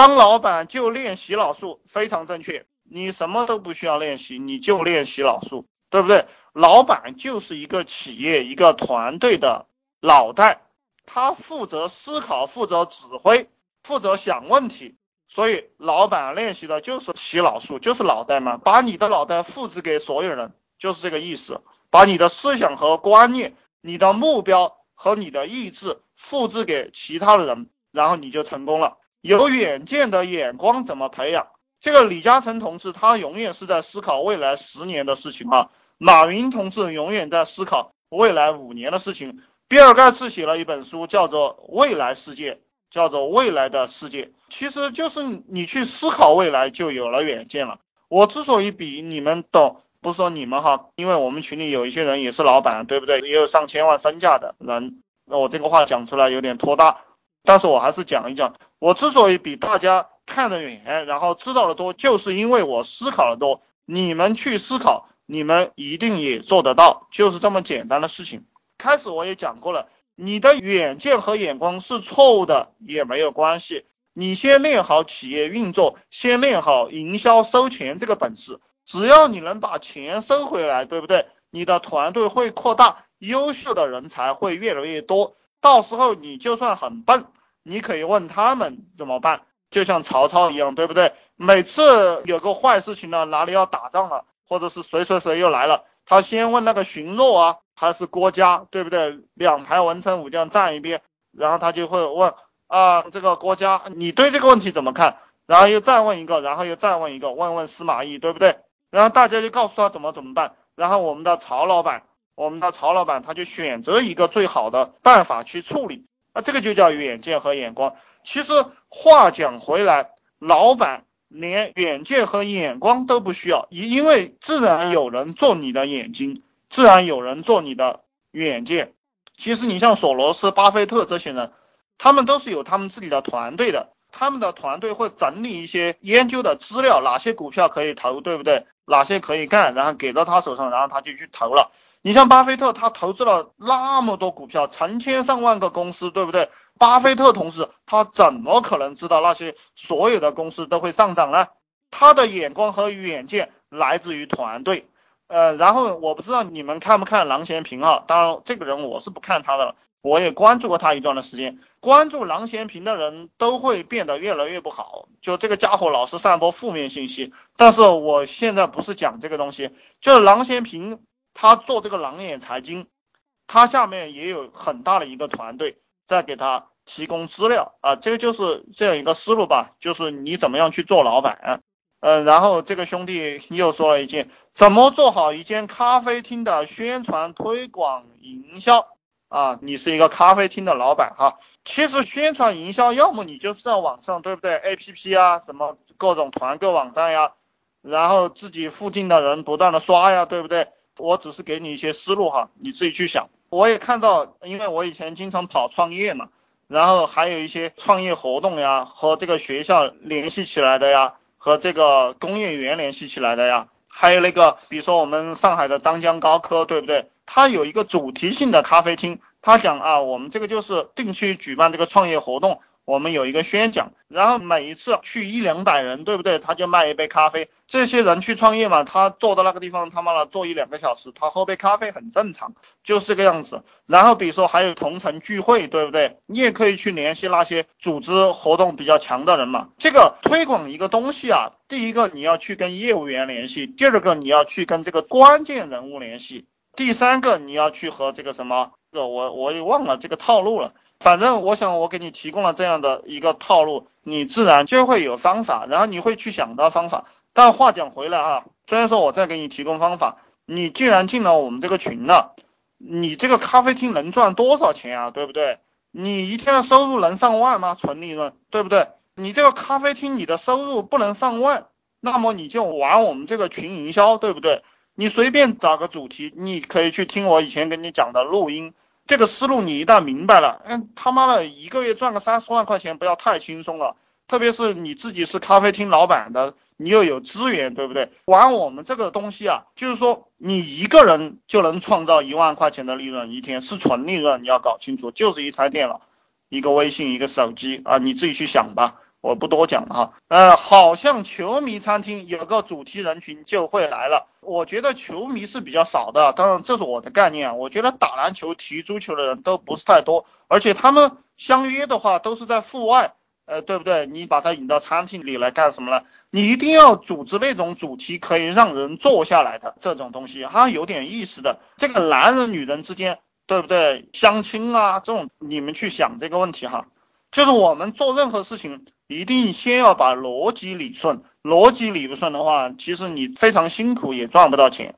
当老板就练洗脑术，非常正确。你什么都不需要练习，你就练洗脑术，对不对？老板就是一个企业、一个团队的脑袋，他负责思考、负责指挥、负责想问题。所以，老板练习的就是洗脑术，就是脑袋嘛，把你的脑袋复制给所有人，就是这个意思。把你的思想和观念、你的目标和你的意志复制给其他的人，然后你就成功了。有远见的眼光怎么培养？这个李嘉诚同志他永远是在思考未来十年的事情啊，马云同志永远在思考未来五年的事情。比尔盖茨写了一本书，叫做《未来世界》，叫做《未来的世界》，其实就是你去思考未来，就有了远见了。我之所以比你们懂。不是说你们哈，因为我们群里有一些人也是老板，对不对？也有上千万身价的人，那我这个话讲出来有点拖大，但是我还是讲一讲。我之所以比大家看得远，然后知道的多，就是因为我思考的多。你们去思考，你们一定也做得到，就是这么简单的事情。开始我也讲过了，你的远见和眼光是错误的也没有关系，你先练好企业运作，先练好营销收钱这个本事。只要你能把钱收回来，对不对？你的团队会扩大，优秀的人才会越来越多。到时候你就算很笨，你可以问他们怎么办，就像曹操一样，对不对？每次有个坏事情了，哪里要打仗了，或者是谁谁谁又来了，他先问那个荀彧啊，还是郭嘉，对不对？两排文臣武将站一边，然后他就会问啊，这个郭嘉，你对这个问题怎么看？然后又再问一个，然后又再问一个，问问司马懿，对不对？然后大家就告诉他怎么怎么办，然后我们的曹老板，我们的曹老板他就选择一个最好的办法去处理，那这个就叫远见和眼光。其实话讲回来，老板连远见和眼光都不需要，因因为自然有人做你的眼睛，自然有人做你的远见。其实你像索罗斯、巴菲特这些人，他们都是有他们自己的团队的，他们的团队会整理一些研究的资料，哪些股票可以投，对不对？哪些可以干，然后给到他手上，然后他就去投了。你像巴菲特，他投资了那么多股票，成千上万个公司，对不对？巴菲特同志，他怎么可能知道那些所有的公司都会上涨呢？他的眼光和远见来自于团队。呃，然后我不知道你们看不看郎咸平啊？当然，这个人我是不看他的了。我也关注过他一段的时间，关注郎咸平的人都会变得越来越不好。就这个家伙老是散播负面信息，但是我现在不是讲这个东西，就是郎咸平他做这个狼眼财经，他下面也有很大的一个团队在给他提供资料啊，这个就是这样一个思路吧，就是你怎么样去做老板，嗯，然后这个兄弟又说了一件，怎么做好一间咖啡厅的宣传推广营销。啊，你是一个咖啡厅的老板哈，其实宣传营销，要么你就是在网上，对不对？A P P 啊，什么各种团购网站呀，然后自己附近的人不断的刷呀，对不对？我只是给你一些思路哈，你自己去想。我也看到，因为我以前经常跑创业嘛，然后还有一些创业活动呀，和这个学校联系起来的呀，和这个工业园联系起来的呀，还有那个，比如说我们上海的张江高科，对不对？他有一个主题性的咖啡厅，他想啊，我们这个就是定期举办这个创业活动，我们有一个宣讲，然后每一次去一两百人，对不对？他就卖一杯咖啡。这些人去创业嘛，他坐到那个地方，他妈的坐一两个小时，他喝杯咖啡很正常，就是这个样子。然后比如说还有同城聚会，对不对？你也可以去联系那些组织活动比较强的人嘛。这个推广一个东西啊，第一个你要去跟业务员联系，第二个你要去跟这个关键人物联系。第三个，你要去和这个什么，这我我也忘了这个套路了。反正我想我给你提供了这样的一个套路，你自然就会有方法，然后你会去想到方法。但话讲回来啊，虽然说我再给你提供方法，你既然进了我们这个群了，你这个咖啡厅能赚多少钱啊？对不对？你一天的收入能上万吗？纯利润，对不对？你这个咖啡厅你的收入不能上万，那么你就玩我们这个群营销，对不对？你随便找个主题，你可以去听我以前跟你讲的录音。这个思路你一旦明白了，嗯，他妈的一个月赚个三十万块钱不要太轻松了。特别是你自己是咖啡厅老板的，你又有资源，对不对？玩我们这个东西啊，就是说你一个人就能创造一万块钱的利润一天，是纯利润，你要搞清楚，就是一台电脑、一个微信、一个手机啊，你自己去想吧。我不多讲了哈。呃，好像球迷餐厅有个主题人群就会来了。我觉得球迷是比较少的，当然这是我的概念。我觉得打篮球、踢足球的人都不是太多，而且他们相约的话都是在户外，呃，对不对？你把他引到餐厅里来干什么呢？你一定要组织那种主题可以让人坐下来的这种东西，哈，有点意思的。这个男人女人之间，对不对？相亲啊，这种你们去想这个问题哈。就是我们做任何事情，一定先要把逻辑理顺。逻辑理不顺的话，其实你非常辛苦也赚不到钱。